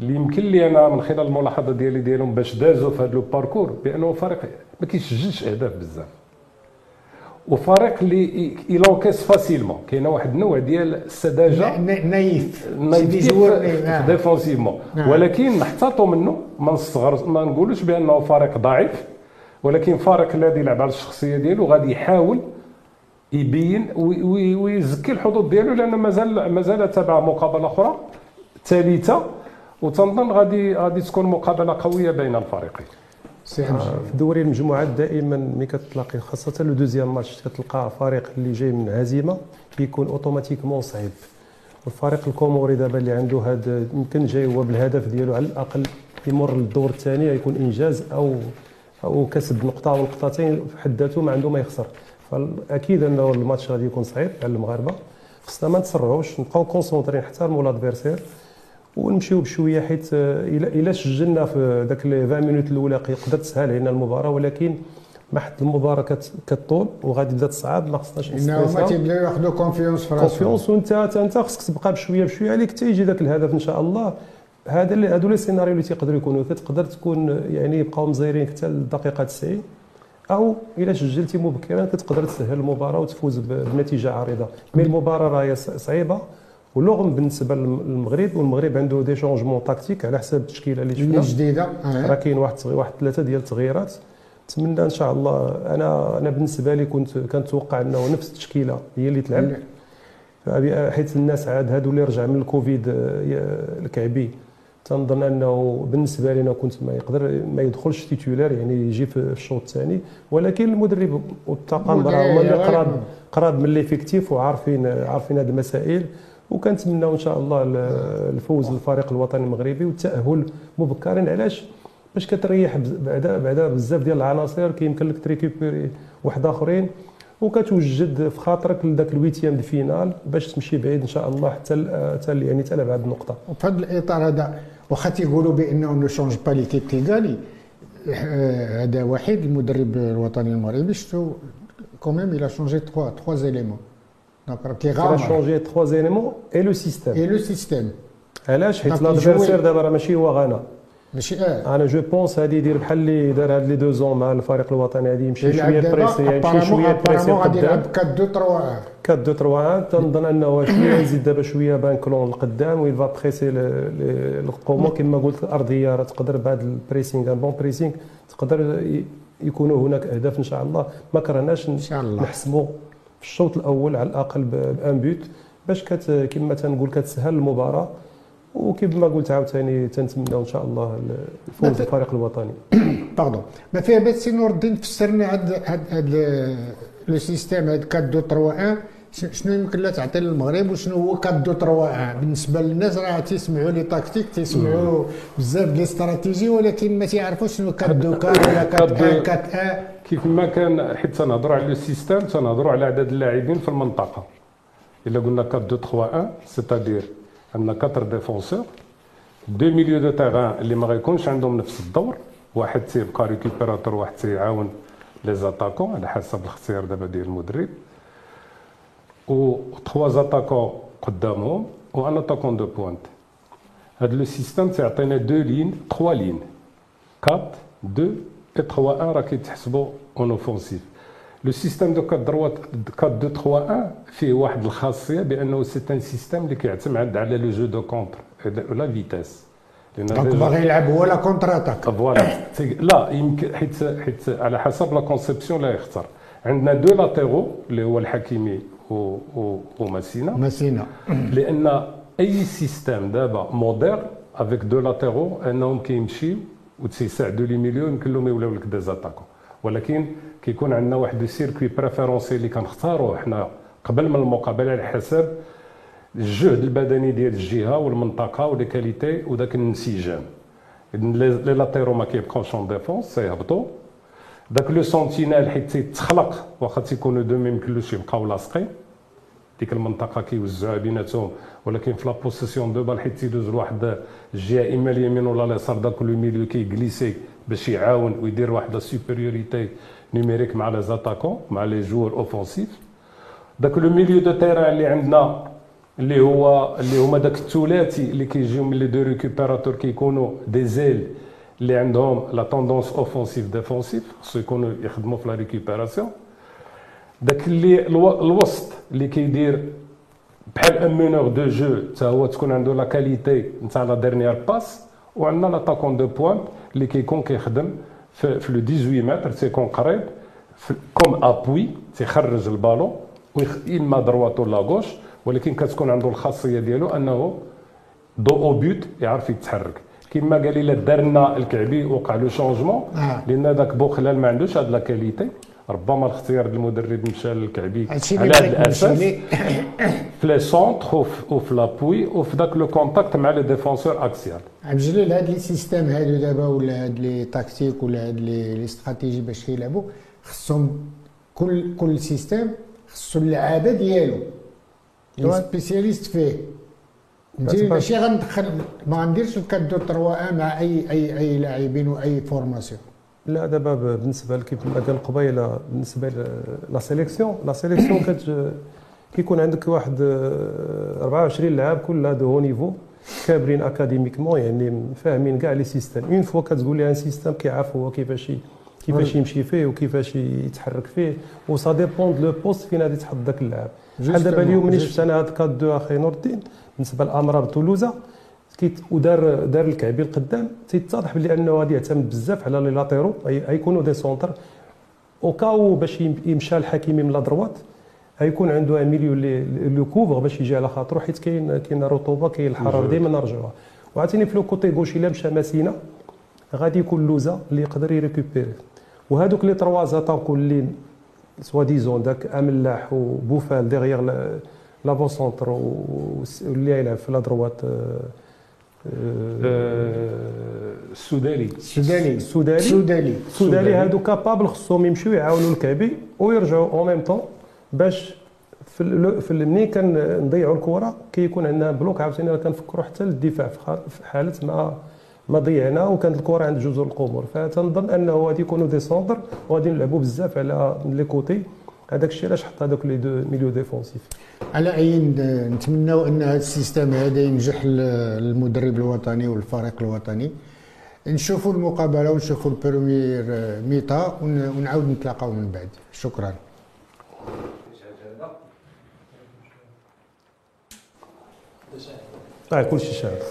اللي يمكن لي أنا من خلال الملاحظة ديالي ديالهم باش دازوا في هذا لو باركور بأنه فريق ما كيسجلش أهداف بزاف. وفريق اللي يلونكيس فاسيلمون. كاينة واحد النوع ديال السذاجة. نايف. نايف défensivement. نعم. ولكن نحتاطوا منه ما نصغر ما نقولوش بأنه فريق ضعيف ولكن فريق الذي يلعب على الشخصية ديالو غادي يحاول يبين ويزكي الحظوظ ديالو لأن مازال مازال تابع مقابلة أخرى ثالثة. وتنظن غادي غادي تكون مقابلة قوية بين الفريقين. آه، في دوري المجموعات دائما ملي كتلاقي خاصة le deuxième match كتلقى فريق اللي جاي من هزيمة كيكون automatiquement صعيب. الفريق الكوموري دابا اللي عنده هذا يمكن جاي هو بالهدف ديالو على الأقل يمر للدور الثاني يكون إنجاز أو أو كسب نقطة أو نقطتين في حد ذاته ما عنده ما يخسر. فأكيد انه الماتش غادي يكون صعيب على المغاربة. خصنا ما نتسرعوش نبقاو concentrés حتى l'adversaire ونمشيو بشوية حيت الا سجلنا في ذاك les 20 minutes الأولى يقدر تسهل علينا المباراة ولكن ما حد المباراه كطول وغادي تبدا تصعب ما خصناش هما تيبداو ياخذوا confiance في راسهم confiance وانت أنت خصك تبقى بشويه بشوية عليك حتى يجي ذاك الهدف إن شاء الله. هذا هادو les scénarios اللي تيقدروا يكونوا. كتقدر تكون يعني يبقاو مزيرين حتى للدقيقه 90 أو إلا سجلتي مبكرا كتقدر تسهل المباراة وتفوز بنتيجة عريضه mais المباراة راهي صعيبة. ولغم بالنسبة للمغرب والمغرب عنده des changements tactiques على حسب التشكيلة اللي شفنا. جديدة آه. راه كاين واحد واحد ثلاثة ديال التغييرات. نتمنى إن شاء الله أنا أنا بالنسبة لي كنت كنتوقع إنه نفس التشكيلة هي اللي تلعب. حيث الناس عاد هادو اللي رجع من الكوفيد آه، الكعبي تنظن إنه بالنسبة لنا كنت ما يقدر ما يدخلش titulaire يعني يجي في الشوط الثاني. ولكن المدرب والطاقم راه هما اللي قراب قراب من l'effectif وعارفين عارفين هذه المسائل. وكنتمناو إن شاء الله الفوز للفريق الوطني المغربي والتأهل مبكرا. علاش؟ باش كتريح بعدا بعدا بزاف ديال العناصر. كيمكن لك تـ récupérer واحد آخرين. وكتوجد في خاطرك لذاك الـ huitième de finale باش تمشي بعيد إن شاء الله حتى حتى يعني حتى لبعد النقطة. وفي هذا الإطار هذا واخا تيقولوا بأنه on ne change pas l'équipe qui gagne هذا وحيد المدرب الوطني المغربي. شفتو كوميم إلى شونجي 3 3 زيليمون Qui a changé trois éléments et le système. Et le système. علاش حيت لادفيرسير دابا راه ماشي هو غانا ماشي آه أنا جو بونس هادي يدير بحال اللي دار هاد لي دو زون مع الفريق الوطني هادي يمشي شوية بريسي يمشي شوية بريسي غادي يلعب 4 2 3 1 4 2 3 1 تنظن انه شوية يزيد دابا شوية بان كلون لقدام ويل فا بريسي القومه كما قلت الارضيه راه تقدر بعد البريسينغ ان بون بريسينغ تقدر يكونوا هناك اهداف ان شاء الله ما كرهناش نحسموا في الشوط الأول على الأقل بأن بوت باش كت كما تنقول كتسهل المباراة. وكما قلت عاوتاني تنتمناو إن شاء الله الفوز الفريق الوطني. pardon ما فيها بس سي نور الدين فسرنا هاد هاد le système هاد 4 2 3 1 شنو يمكن لا تعطي للمغرب؟ وشنو هو 4 2 3 1 بالنسبة للناس راه تيسمعوا les tactiques تيسمعوا بزاف ديال الـ stratégies ولكن ما تيعرفوش شنو 4 2 4 ولا 4 1 4 1 كيف ما كان حيت تنهضروا على الـ système تنهضروا على عدد اللاعبين في المنطقة. إلا قلنا 4 2 3 1 c'est-à-dire عندنا 4 défenseurs deux milieux de terrain اللي ما غيكونش عندهم نفس الدور واحد تيبقى récupérateur واحد تيعاون les attaquants على حسب الاختيار دابا ديال المدرب و 3 attaquants قدامهم و un attaquant de pointe هاد لو سيستم تيعطينا deux lignes 3 lignes 4 2 et 3-1 راه كيتحسبوا en offensif le système de 4 4 2 3 1 فيه واحد الخاصية بأنه c'est un système اللي كيعتمد على le jeu de contre la vitesse donc باغي يلعب هو la contre-attaque voilà لا يمكن حيت حيت على حسب la conception لا يختار عندنا deux latéraux اللي هو الحكيمي وماسينا. ماسينا. لأن أي système دابا moderne avec deux latéraux أنهم كيمشيو وتيساعدوا لي ميليو يمكن لهم يوليو لك دي زاتاكو. ولكن كيكون عندنا واحد السيركوي بريفيرونسي اللي كنختاروه حنا قبل من المقابلة على حساب الجهد البدني ديال الجهة والمنطقة ولي كاليتي وذاك الانسجام. لي لاتيرو ما كيبقاوش اون ديفونس تيهبطوا داك لو سونتينال حيت تيتخلق واخا تيكونوا دو ما يمكنلوش يبقاو لاصقين. ديك المنطقة كيوزعوها بيناتهم ولكن في لا بوسيسيون دو بال حيت تيدوز لواحد الجهه اما اليمين ولا اليسار داك le milieu كي glisser باش يعاون ويدير واحد la supériorité numérique مع les attaquants مع les joueurs offensifs داك le milieu de terrain اللي عندنا اللي هو اللي هما داك الثلاثي اللي كيجيو من les deux récupérateurs كيكونوا des ailes اللي عندهم la tendance offensive défensive خصو يكونوا يخدموا في la récupération داك اللي الوسط اللي كيدير بحال ان مونور دو جو حتى هو تكون عنده لا كاليتي نتاع لا ديرنيير باس وعندنا لاتاكون دو بوان اللي كيكون كيخدم في, في لو 18 متر تيكون قريب كوم أبوي تيخرج البالون اما دروات ولا غوش ولكن كتكون عنده الخاصية ديالو أنه دو أو بيوت يعرف يتحرك كما قال لي دارنا الكعبي وقع له شونجمون آه. لأن ذاك بوخلال ما عندوش هاد لا كاليتي ربما الاختيار المدرب مشى للكعبي على هذا الأساس. في les centres وفي l'appui وفي ذاك le contact مع les défenseurs axiaux. عبد الجليل هاد les systèmes هادو دابا ولا هاد les tactiques ولا هاد les stratégies باش كيلعبوا خصهم كل كل système خصو اللعابة ديالو. spécialistes فيه. ماشي غندخل ما غنديرش الكادو 3 مع اي اي أي لاعبين وأي فورماسيون. لا دابا بالنسبة كيف ما قال قبيله بالنسبة لا سيليكسيون لا سيليكسيون كت كيكون عندك واحد 24 لاعب كلها دو هو نيفو كابرين أكاديميكمون يعني فاهمين كاع لي سيستيم اون فوا كتقول لي ان سيستيم كيعرف هو كيفاش كيفاش يمشي فيه وكيفاش يتحرك فيه وسا ديبون لو بوست فين غادي تحط ذاك اللاعب. بحال دابا اليوم ملي شفت أنا هاد كاد دو أخي نور الدين بالنسبة لأمرار تولوزا ودار دار الكعبي القدام تيتضح بلي أنه غادي يعتمد بزاف على لي لاتيرو غيكونوا دي سونتر. أو كاو باش يمشى الحكيمي من لا دروات غيكون عنده ان ميليو لو كوفر باش يجي على خاطرو حيت كاين كاين رطوبه كاين الحراره ديما نرجعوها. وعاوتاني في لو كوتي غوش إلا مشى ماسينا غادي يكون لوزا اللي يقدر يريكوبيري. وهذوك لي تروا زاتاكو اللي سوا ديزون داك أملاح وبوفال ديغيغ لافون سونتر واللي يلعب في لا دروات السوداني السوداني السوداني السوداني السوداني هادو كابابل خصهم يمشيو يعاونوا الكعبي ويرجعوا اون ميم طون باش في في ملي كنضيعوا الكرة. كيكون عندنا بلوك عاوتاني كنفكروا حتى للدفاع في حالة ما ما ضيعنا وكانت الكرة عند جزر القمر فتنظن أنه غادي يكونوا دي سونتر وغادي نلعبوا بزاف على لي كوتي هذاك الشيء علاش حط هذوك les deux milieux défensifs؟ على أي نتمناو أن هذا ال système هذا ينجح للمدرب الوطني والفريق الوطني. نشوفوا المقابلة ونشوفوا ال première mi-temps ونعاود نتلاقاو من بعد. شكرا. آه كلشي شاهد.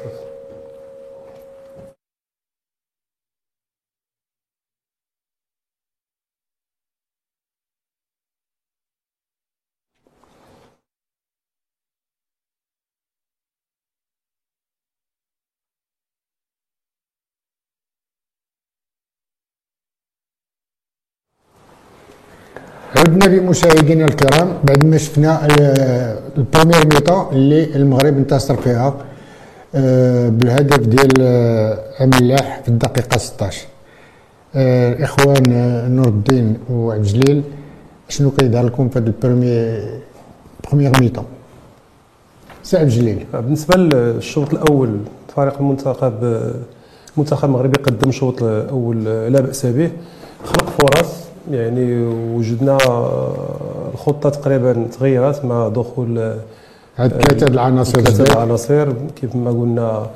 عدنا بمشاهدينا الكرام بعد ما شفنا ال première mi-temps اللي المغرب انتصر فيها آه، بالهدف ديال آه، في الدقيقة 16 الإخوان آه، نور الدين وعبد الجليل شنو كيظهر لكم في هذا ال première première mi-temps سي عبد الجليل. بالنسبة للشوط الأول فريق المنتخب المنتخب المغربي قدم شوط اول لا بأس به. خلق فرص. يعني وجدنا الخطة تقريبا تغيرت مع دخول هاد ثلاثة العناصر ثلاثة العناصر. كيف ما قلنا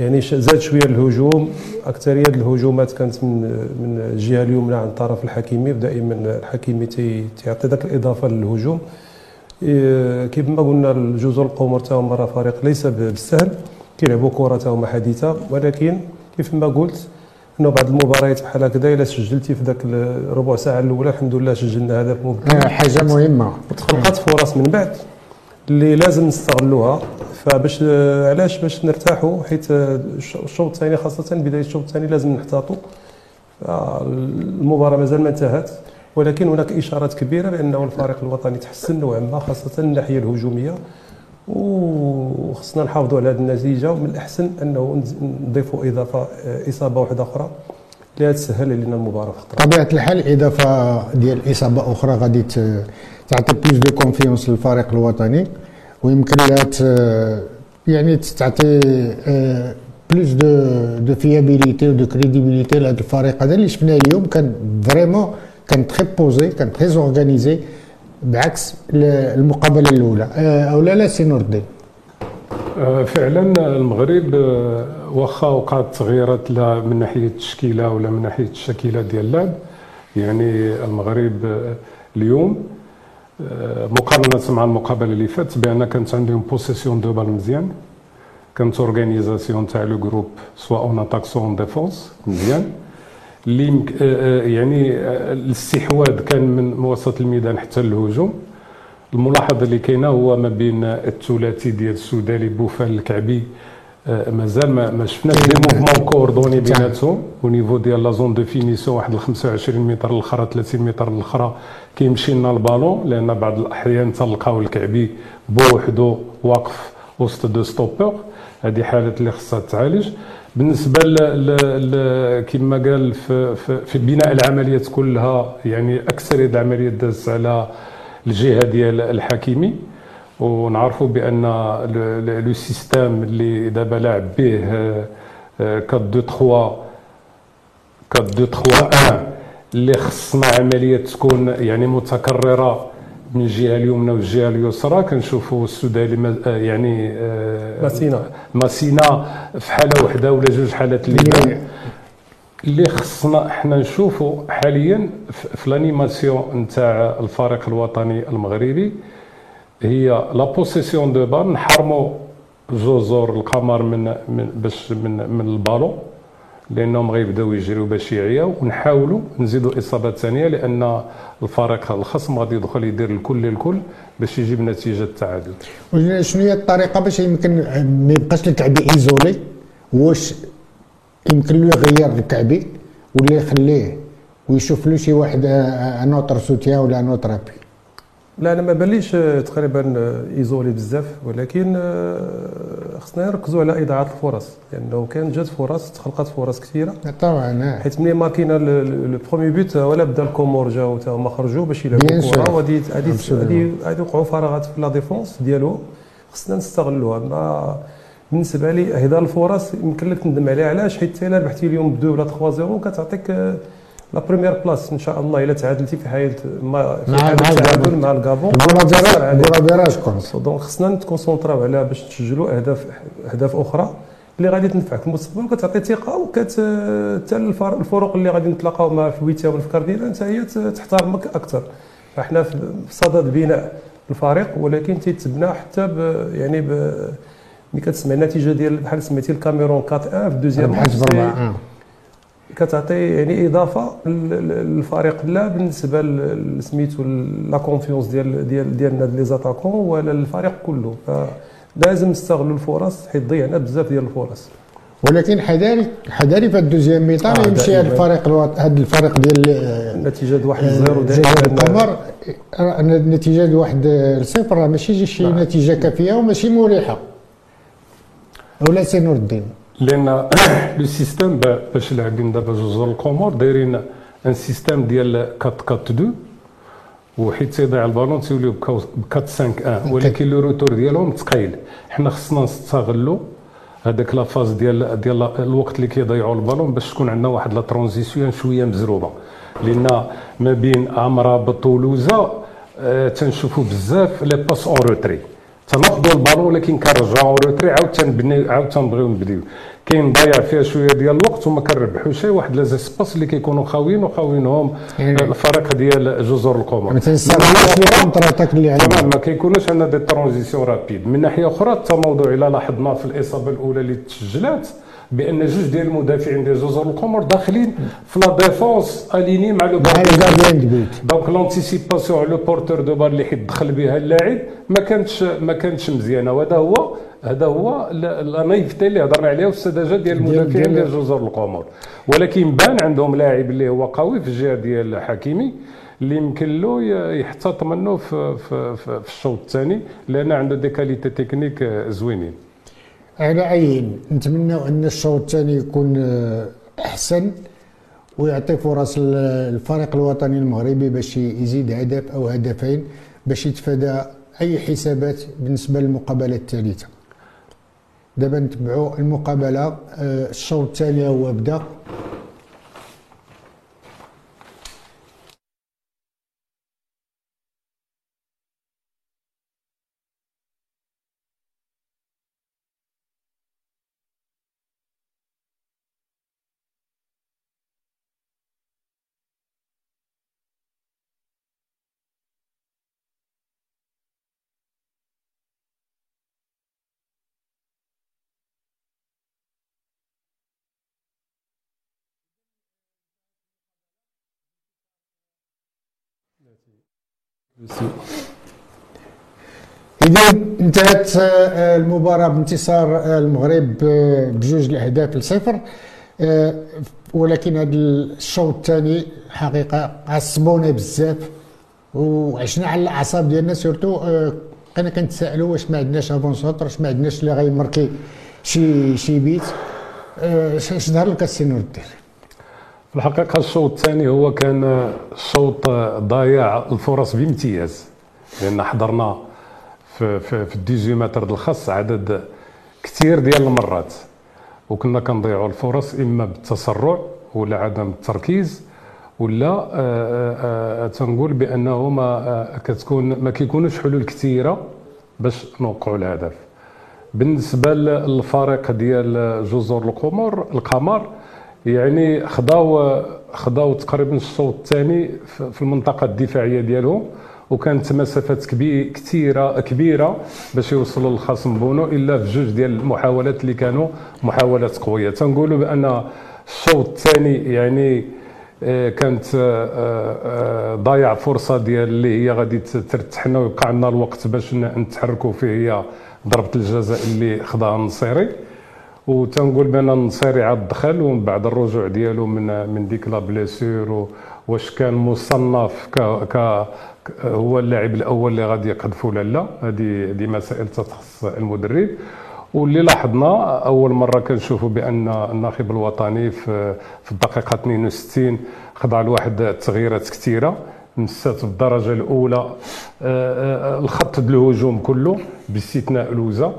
يعني زاد شوية الهجوم. أكثرية الهجومات كانت من من الجهة اليمنى عن طرف الحكيمي ودائما الحكيمي تيعطي ذاك الإضافة للهجوم. إيه، كيف ما قلنا الجزر القمر تا هما فريق ليس بالسهل. كيلعبوا كرة تا هما حديثة. ولكن كيف ما قلت انه بعض المباريات بحال هكذا إلا سجلتي في ذاك الربع ساعة الأولى الحمد لله سجلنا هدف مبكر آه، حاجة مهمة. وتخلقت فرص من بعد اللي لازم نستغلوها. فباش علاش؟ باش نرتاحوا حيت الشوط الثاني خاصة بداية الشوط الثاني لازم نحتاطوا. المباراه مازال ما انتهت ولكن هناك إشارات كبيرة بانه الفريق الوطني تحسن نوعا ما خاصة الناحية الهجومية. وخصنا نحافظوا على هذه النتيجة ومن الأحسن أنه نضيفوا إضافة إصابة واحدة أخرى اللي تسهل علينا المباراة في طبيعه الحال إضافة ديال إصابة أخرى غادي تعطي plus de confiance للفريق الوطني ويمكن لها يعني تعطي plus de de fiabilité و de crédibilité لهذا الفريق هذا اللي شفناه اليوم كان vraiment كان très posé كان très organisé بعكس المقابلة الأولى. آه، أو لا لا سي نور الدين آه، فعلا المغرب آه، واخا وقعت تغييرات لا من ناحية التشكيلة ولا من ناحية الشكيلة ديال اللعب. يعني المغرب اليوم مقارنة مع المقابلة اللي فاتت بأن كانت عندهم possession de balle مزيان. كانت organisation تاع le groupe سواء en attaque سوا en défense مزيان. اللي آه، آه، يعني آه، الاستحواذ كان من وسط الميدان حتى الهجوم. الملاحظه اللي كاينة هو ما بين الثلاثي ديال السودالي Boufal الكعبي مازال ما, ما شفناش des mouvements coordonnés بيناتهم. au niveau ديال la zone de finition واحد ال 25 متر الاخرى 30 متر الاخرى كيمشي لنا البالون لأن بعض الأحيان تلقاو الكعبي بوحدو واقف وسط deux stoppeurs هذه حالة اللي خصها تعالج. بالنسبة كما قال في, في, في بناء العمليات كلها يعني أكثر العمليات دازت على الجهة ديال الحكيمي ونعرفوا بأن لو سيستيم اللي دابا لاعب به 4 2 3 4 2 3 1 اللي خصنا عمليات تكون يعني متكررة. من الجهة اليمنى والجهة اليسرى كنشوفوا السوداني آه، يعني آه، ماسينا ماسينا في حالة واحدة ولا جوج حالات اللي اللي خصنا حنا نشوفوا حاليا في l'animation نتاع الفريق الوطني المغربي هي la possession de balle نحرموا جزر القمر من, من باش من من البالون. لأنهم غيبداو يجريو باش يعياو. ونحاولوا نزيدوا إصابات ثانية لأن الفريق الخصم غادي يدخل يدير الكل الكل باش يجيب نتيجة التعادل. شنو هي الطريقة باش يمكن ما يبقاش الكعبي isolé؟ واش يمكن له يغير الكعبي ولا يخليه ويشوف له شي واحد un autre soutien ولا un autre appui لا أنا ما باليش تقريبا isolé بزاف ولكن آه، خصنا نركزوا على اضاعه الفرص. لأنه كان جات فرص تخلقت فرص كثيرة. طبعا حيت ملي marquينا le premier but ولا بدا ال Comores جاو تا هما خرجوا باش يلعبوا الكره وغادي غادي غادي يوقعوا فراغات في لا ديفونس ديالو. خصنا نستغلوها. ما بالنسبة لي إهدار الفرص يمكن لك تندم عليها. علاش؟ حيت الا ربحتي اليوم ب 2 ولا 3 0 كتعطيك آه، لا بريمير بلاص ان شاء الله الا تعادلتي في حاله ما في حاله التعادل مع الكابون كونس دونك خصنا نتكونسونطراو على باش تسجلوا اهداف اهداف أخرى اللي غادي تنفعك في المستقبل وكتعطي ثقه وكت حتى الفروق اللي غادي نتلاقاو مع في الويتيا والافكار ديالها انت هي تحترمك أكثر فاحنا في صدد بناء الفريق ولكن تيتبنى حتى ب يعني ب ملي كتسمع النتيجه ديال بحال سميتي الكاميرون 4 1 في ال deuxième كتعطي يعني إضافة للفريق. لا بالنسبة لسميتو la confiance ديال ديال ديالنا les attaquants ولا الفريق كله. فلازم نستغلوا الفرص حيت ضيعنا بزاف ديال الفرص. ولكن حذاري حذاري في ال deuxième mi-temps آه يمشي هذا الفريق هذا الفريق ديال النتيجه 1 0 دائما القمر النتيجه 1 0 راه ماشي شي نعم. نتيجة كافية وماشي مريحة. ولا سي نور الدين. لأن le système باش لاعبين دابا جوج ال Comores دايرين un système ديال 4 4 2 وحيت تيضيع البالون تيوليو ب 4 5 1 ولكن le retour ديالهم ثقيل حنا خصنا نستغلوا هذاك لا فاز ديال ديال الوقت اللي كيضيعوا البالون باش تكون عندنا واحد لا ترانزيسيون شوية مزروبة. لأن ما بين عمره بطولوزه آه تنشوفوا بزاف لي باس اون روتري. تناخذوا البالون ولكن كنرجعوا روتري عاود تنبني عاود تنبغيو نبديو. كاين ضيع فيها شوية ديال الوقت وما كنربحوش. واحد لي سباس اللي كيكونوا خاويين وخاوينهم. يعني الفريق ديال جزر القمر. ما اللي عليهم ما كيكونوش عندنا دي ترانزيسيون رابيد. من ناحية أخرى حتى موضوع الا لاحظنا في الإصابة الأولى اللي تسجلات. بأن جوج ديال المدافعين ديال جزر القمر داخلين في la défense alignée مع le donc l'anticipation على le porteur de balle اللي حيدخل بها اللاعب ما كانتش ما كانتش مزيانة. وهذا هو هذا هو la naïveté اللي هضرنا عليها في السذاجه ديال المدافعين ديال جزر القمر. ولكن بان عندهم لاعب اللي هو قوي في الجهة ديال حكيمي اللي يمكن له يحتاط منه في, في, في, في الشوط الثاني لأن عنده des qualités techniques زوينين. على عين. نتمنى أن الشوط الثاني يكون أحسن ويعطي فرص الفريق الوطني المغربي باش يزيد هدف أو هدفين باش يتفادى أي حسابات بالنسبة للمقابلة الثالثة. دابا نتبعوا المقابلة آه، الشوط الثاني هو بدا. إذا انتهت آه، المباراة بانتصار آه، المغرب آه، بجوج الأهداف لصفر ولكن هذا الشوط الثاني حقيقة عصبونا بزاف وعشنا على الأعصاب ديالنا surtout بقينا كنتسائلوا واش ما عندناش avant-centre واش ما عندناش اللي غيماركي شي شي بيت اش ظهر لك السي نور الدين في الحقيقة الشوط الثاني هو كان شوط ضايع الفرص بامتياز لأن حضرنا في في, في الديزي متر الخاص عدد كثير ديال المرات وكنا كنضيعوا الفرص إما بالتسرع ولا عدم التركيز ولا آه، آه، آه، تنقول بانه ما كتكون ما كيكونوش حلول كثيرة باش نوقعوا الهدف. بالنسبة للفريق ديال جزر القمر القمر يعني خداو خداو تقريبا الشوط الثاني في المنطقة الدفاعية ديالهم وكانت مسافات كبيره كثيره كبيرة باش يوصلوا للخصم بونو إلا في جوج ديال المحاولات اللي كانوا محاولات قوية. تنقولوا بأن الشوط الثاني يعني آه، كانت آه، آه، ضايع فرصة ديال اللي هي غادي ترتحنا ويبقى عندنا الوقت باش نتحركوا فيه هي ضربة الجزاء اللي خداها النصيري. وتنقول بأن النصيري عاد دخل ومن بعد الرجوع ديالو من من ديك لا بليسيور واش كان مصنف ك, ك هو اللاعب الأول اللي غادي يقذفوا ولا لا. هذه هذه مسائل تخص المدرب. واللي لاحظنا أول مرة كنشوفوا بأن الناخب الوطني في في الدقيقة 62 خضع لواحد التغييرات كثيرة مسات في الدرجة الأولى آه، آه، الخط الهجوم كله باستثناء لوزه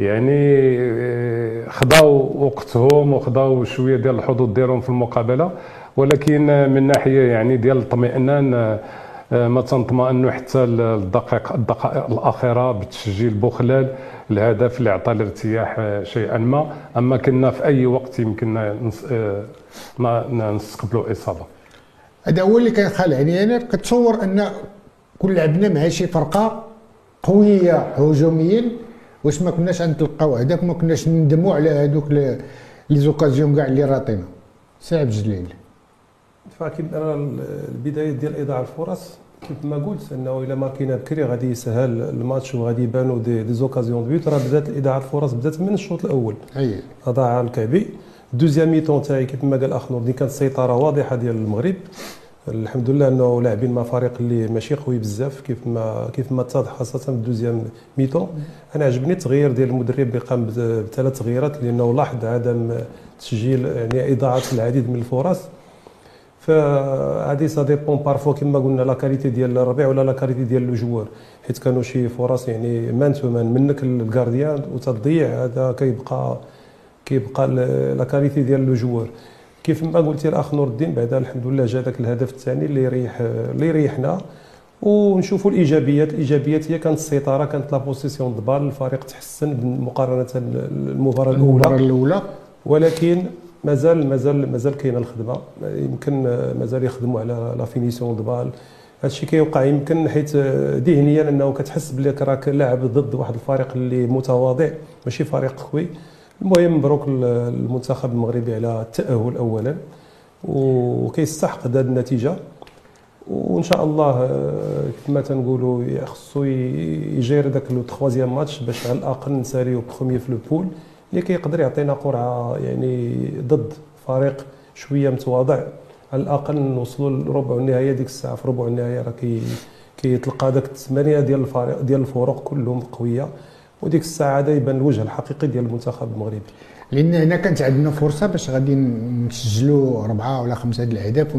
يعني آه، خداو وقتهم وخداو شوية ديال الحظوظ ديالهم في المقابلة ولكن من ناحية يعني ديال الاطمئنان آه، ما تنطمئنوا حتى الدقائق الدقائق الأخيرة بتسجيل بوخلال الهدف اللي عطى الارتياح آه، شيئا ما. أما كنا في أي وقت يمكننا نستقبلوا إصابة. هذا هو اللي كيخلعني أنا كتصور أن كل لعبنا مع شي فرقة قوية هجوميا واش ما كناش نتلقاو اهداف ما كناش ندموا على هذوك les occasions كاع اللي راطينا. سي جليل فاكيد أنا البداية ديال اضاعه الفرص كيف ما قلت إنه إلا ماركينا بكري غادي يسهل الماتش وغادي يبانوا des, des occasions بيوت راه بدات اضاعه الفرص بدات من الشوط الأول. أي. أضاع الكعبي. deuxième mi-temps تاعي كيف ما قال الاخ نور كانت سيطرة واضحة ديال المغرب. الحمد لله انه لاعبين مع فريق اللي ماشي قوي بزاف كيف ما كيف ما اتضح خاصة في ال deuxième mi-temps أنا عجبني التغيير ديال المدرب اللي قام بثلاث تغييرات لأنه لاحظ عدم تسجيل يعني إضاعة العديد من الفرص. فهذه ça dépend parfois كما قلنا la qualité ديال الربيع ولا la qualité ديال ال joueur. حيت كانوا شي فرص يعني man to man منك ال gardien وتضيع هذا كيبقى كيبقى la qualité ديال ال joueur. كيف ما قلتي الأخ نور الدين بعدا الحمد لله جا ذاك الهدف الثاني اللي يريح اللي يريحنا. ونشوفوا الإيجابيات الإيجابيات هي كانت السيطرة كانت la possession de balle الفريق تحسن مقارنة المباراة الأولى. المباراة الأولى. ولكن مازال مازال مازال كاينة الخدمة. يمكن مازال يخدموا على la finition de balle هادشي كيوقع يمكن حيت ذهنيا أنه كتحس بلي راك لاعب ضد واحد الفريق اللي متواضع ماشي فريق قوي. المهم مبروك المنتخب المغربي على التأهل اولا وكيستحق هذه النتيجة. وإن شاء الله آه، كما تنقولوا خصو يجير ذاك لو تخوازيام ماتش باش على الأقل نساليو بخومي في البول اللي كيقدر يعطينا قرعة يعني ضد فريق شوية متواضع. على الأقل نوصلوا لربع النهائيه ديك الساعة في ربع النهائيه راه كي كيتلقى داك الثمانية ديال الفريق ديال الفرق كلهم قوية. وديك الساعة هذا يبان الوجه الحقيقي ديال المنتخب المغربي. لأن هنا كانت عندنا فرصة باش غادي نسجلوا أربعة ولا خمسة د الأهداف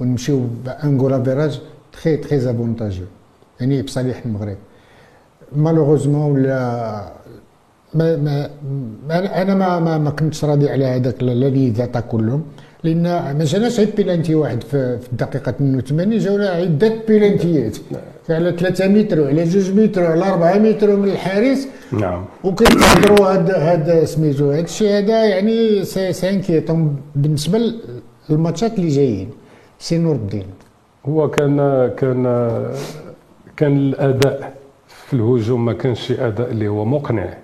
ونمشيو ب un goal average très très avantageux يعني بصالح المغرب. malheureusement ولا ما ما أنا ما ما, ما كنتش راضي على هذاك les attaques كلهم. لأن ما جاناش بيلانتي واحد في, الدقيقه 82 جاونا عدة بيلانتيات. على 3 متر وعلى 2 متر وعلى 4 متر من الحارس. نعم. وكيتهضروا هذا هذا سميتو هذا الشيء هذا يعني c'est inquiétant بالنسبة للماتشات اللي جايين. سي نور الدين. هو كان كان كان الأداء في الهجوم ما كانش أداء اللي هو مقنع.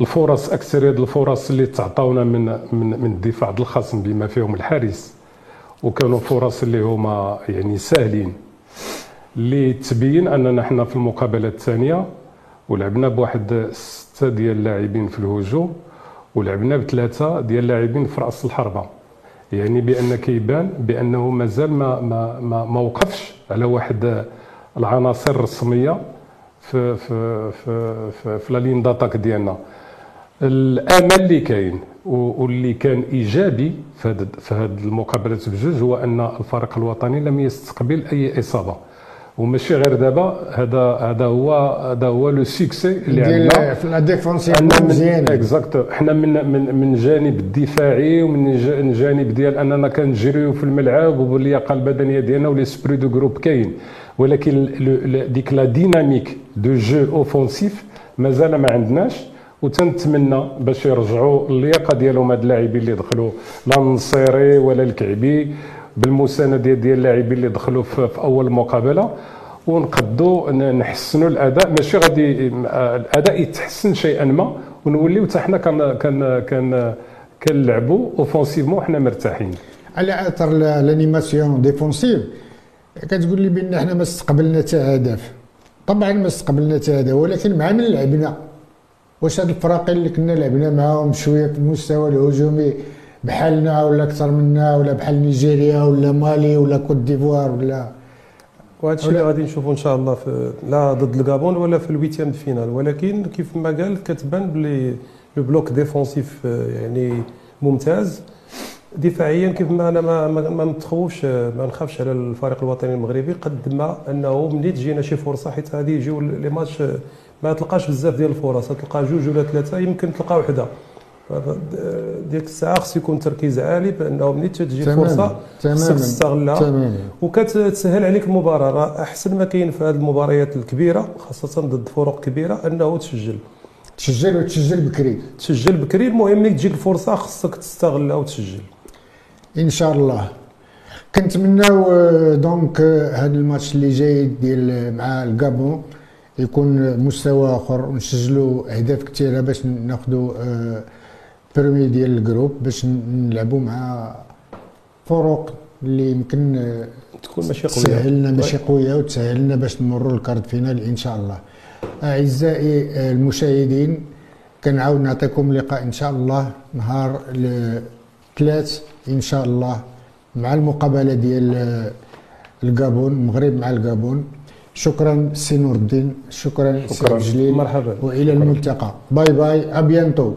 الفرص أكثر الفرص اللي تعطاونا من من من الدفاع الخصم بما فيهم الحارس. وكانوا فرص اللي هما يعني ساهلين. اللي تبين أننا حنا في المقابلة الثانية ولعبنا بواحد ستة ديال اللاعبين في الهجوم ولعبنا بثلاثة ديال اللاعبين في رأس الحربة. يعني بأن كيبان بأنه مازال ما ما ما, ما وقفش على واحد العناصر الرسمية في في في في, في لا لين داتاك ديالنا. الامل اللي كاين واللي كان ايجابي في هذه المقابلات بجوج هو أن الفريق الوطني لم يستقبل أي إصابة. وماشي غير دابا هذا هذا هو هذا هو le succès اللي عندنا. في la défensive مزيان. exact حنا من من من جانب الدفاعي ومن الجانب ديال أننا كنجريو في الملعب واللياقه البدنية ديالنا و l'esprit de groupe كاين. ولكن ديك la dynamique de jeu offensif مازال ما عندناش. وتنتمنى باش يرجعوا اللياقة ديالهم هاد اللاعبين اللي دخلوا لا النصيري ولا الكعبي بالمساندة ديال اللاعبين اللي دخلوا في, أول مقابلة. ونقدوا نحسنوا الأداء. ماشي غادي الأداء يتحسن شيئا ما ونوليو حتى حنا كان كان كان كنلعبوا offensivement وحنا مرتاحين. على أثر l'animation défensive كتقول لي بأن إحنا ما استقبلنا حتى هدف. طبعا ما استقبلنا حتى هدف ولكن مع من لعبنا؟ واش هاد الفراقين اللي كنا لعبنا معاهم شوية في المستوى الهجومي؟ بحالنا ولا أكثر منا ولا بحال نيجيريا ولا مالي ولا كوت ديفوار ولا وهذا الشيء اللي غادي نشوفوا إن شاء الله في لا ضد الكابون ولا في ال huitième finale. ولكن كيف ما قال كتبان بلي le bloc défensif يعني ممتاز. دفاعيا كيف ما أنا ما ما نتخوفش ما نخافش على الفريق الوطني المغربي قد ما أنه ملي تجينا شي فرصة حيت هذه يجيو les matchs ما تلقاش بزاف ديال الفرص تلقى جوج ولا ثلاثة يمكن تلقى وحدة. ديك الساعة خص يكون تركيز عالي بأنه ملي تجي الفرصه خصك تستغلها. وكتسهل عليك المباراة. راه أحسن ما كاين في هذه المباريات الكبيرة خاصة ضد فرق كبيرة أنه تسجل. تسجل وتسجل بكري. تسجل بكري المهم ملي تجيك الفرصة خصك تستغلها وتسجل. إن شاء الله. كنتمناو دونك هذا الماتش اللي جاي ديال مع الكابون يكون مستوى آخر ونسجلوا أهداف كثيرة باش ناخذوا premier ديال ال groupe باش نلعبوا مع فرق اللي يمكن تكون ماشي قوية. تسهل لنا ماشي قوية وتسهل لنا باش نمروا ال quart finale إن شاء الله. أعزائي المشاهدين كنعاود نعطيكم لقاء إن شاء الله نهار الثلاث إن شاء الله مع المقابلة ديال الكابون المغرب مع الكابون شكرا سي نور الدين شكرا, شكرا. سي جليل مرحبا. وإلى الملتقى. bye bye à bientôt